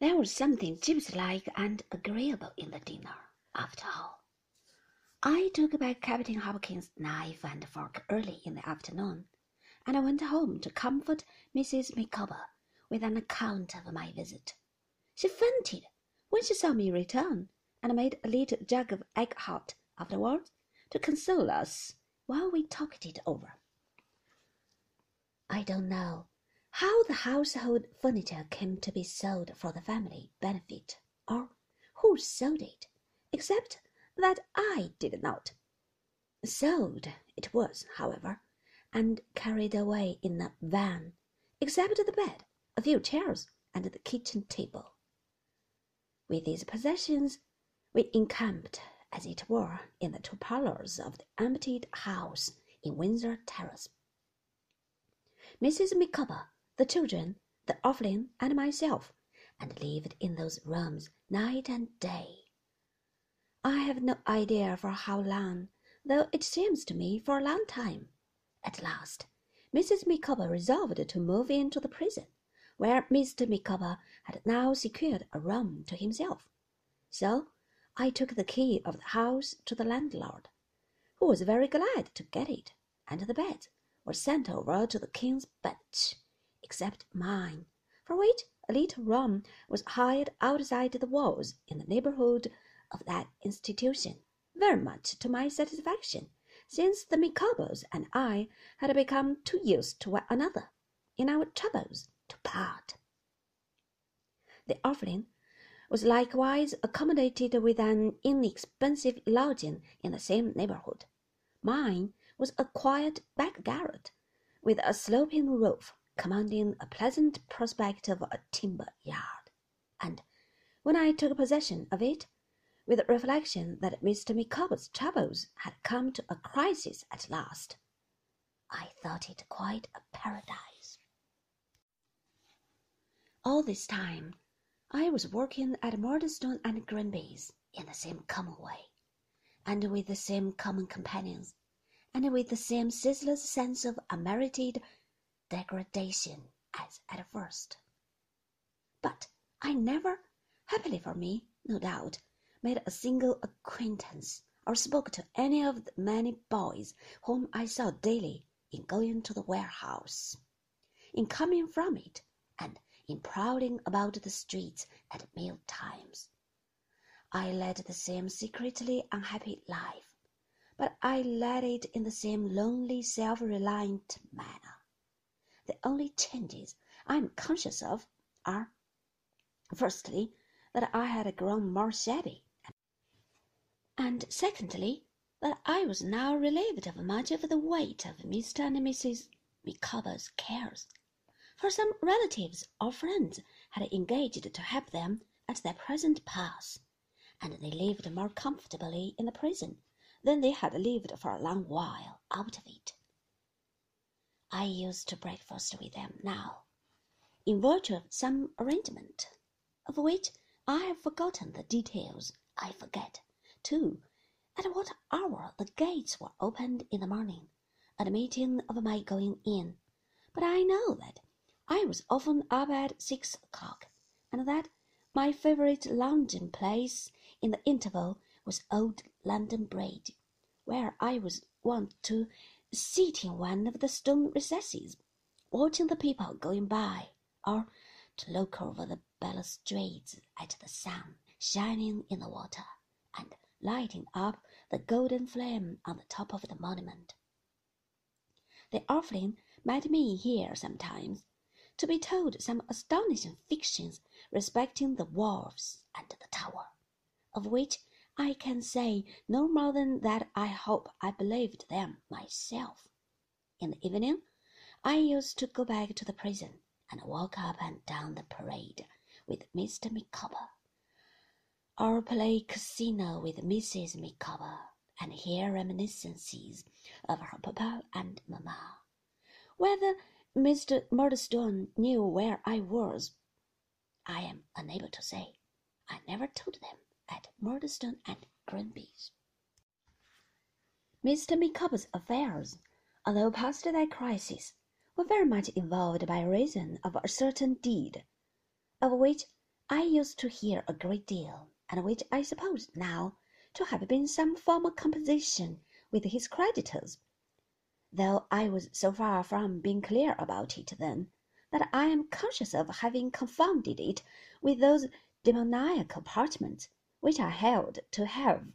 There was something gypsy-like and agreeable in the dinner, after all. I took back Captain Hopkins's knife and fork early in the afternoon, and I went home to comfort Mrs. Micawber with an account of my visit. She fainted when she saw me return, and made a little jug of egg hot afterwards to console us while we talked it over. I don't know how the household furniture came to be sold for the family benefit, or who sold it, except that I did not. Sold it was, however, and carried away in a van, except the bed, a few chairs, and the kitchen table. With these possessions, we encamped, as it were, in the two parlors of the emptied house in Windsor Terrace. Mrs. Micawber, the children, the orphan, and myself, and lived in those rooms night and day. I have no idea for how long, though it seems to me for a long time. At last, Mrs. Micawber resolved to move into the prison, where Mr. Micawber had now secured a room to himself. So I took the key of the house to the landlord, who was very glad to get it, and the bed was sent over to the King's Bench, except mine, for which a little room was hired outside the walls in the neighborhood of that institution, very much to my satisfaction, since the Micawbers and I had become too used to one another in our troubles to part. The orphan was likewise accommodated with an inexpensive lodging in the same neighborhood. Mine was a quiet back garret, with a sloping roof commanding a pleasant prospect of a timber yard, and when I took possession of it, with the reflection that Mr. Micawber's troubles had come to a crisis at last, I thought it quite a paradise. All this time I was working at Murdstone and Grinby's in the same common way, and with the same common companions, and with the same ceaseless sense of unmerited degradation as at first. But I never, happily for me, no doubt, made a single acquaintance or spoke to any of the many boys whom I saw daily in going to the warehouse, in coming from it, and in prowling about the streets at meal times. I led the same secretly unhappy life, but I led it in the same lonely, self-reliant manner. The only changes I am conscious of are, firstly, that I had grown more shabby, and secondly, that I was now relieved of much of the weight of Mr. and Mrs. Micawber's cares, for some relatives or friends had engaged to help them at their present pass, and they lived more comfortably in the prison than they had lived for a long while out of it. I used to breakfast with them now, in virtue of some arrangement, of which I have forgotten the details. I forget, too, at what hour the gates were opened in the morning, admitting of my going in, but I know that I was often up at six o'clock, and that my favourite lounging place in the interval was Old London Bridge, where I was wont to sit in one of the stone recesses, watching the people going by, or to look over the balustrades at the sun shining in the water and lighting up the golden flame on the top of the monument. The orphan met me here sometimes, to be told some astonishing fictions respecting the wharves and the tower, of which I can say no more than that I hope I believed them myself. In the evening, I used to go back to the prison and walk up and down the parade with Mr. Micawber, or play casino with Mrs. Micawber, and hear reminiscences of her papa and mamma. Whether Mr. Murdstone knew where I was, I am unable to say. I never told them at Murdstone and Grinby's. Mr. Micawber's affairs, although past that crisis, were very much involved by reason of a certain deed, of which I used to hear a great deal, and which I suppose now to have been some former composition with his creditors, though I was so far from being clear about it then, that I am conscious of having confounded it with those demoniac apartments which I held to have,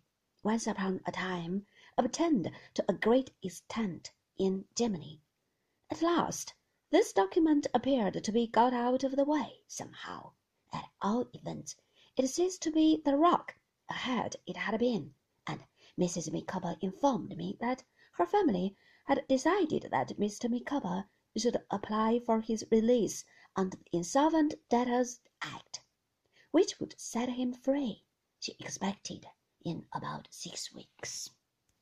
once upon a time, obtained to a great extent in Germany. At last this document appeared to be got out of the way somehow. At all events, it ceased to be the rock ahead it had been, and Mrs. Micawber informed me that her family had decided that Mr. Micawber should apply for his release under the Insolvent Debtors Act, which would set him free, she expected, in about six weeks.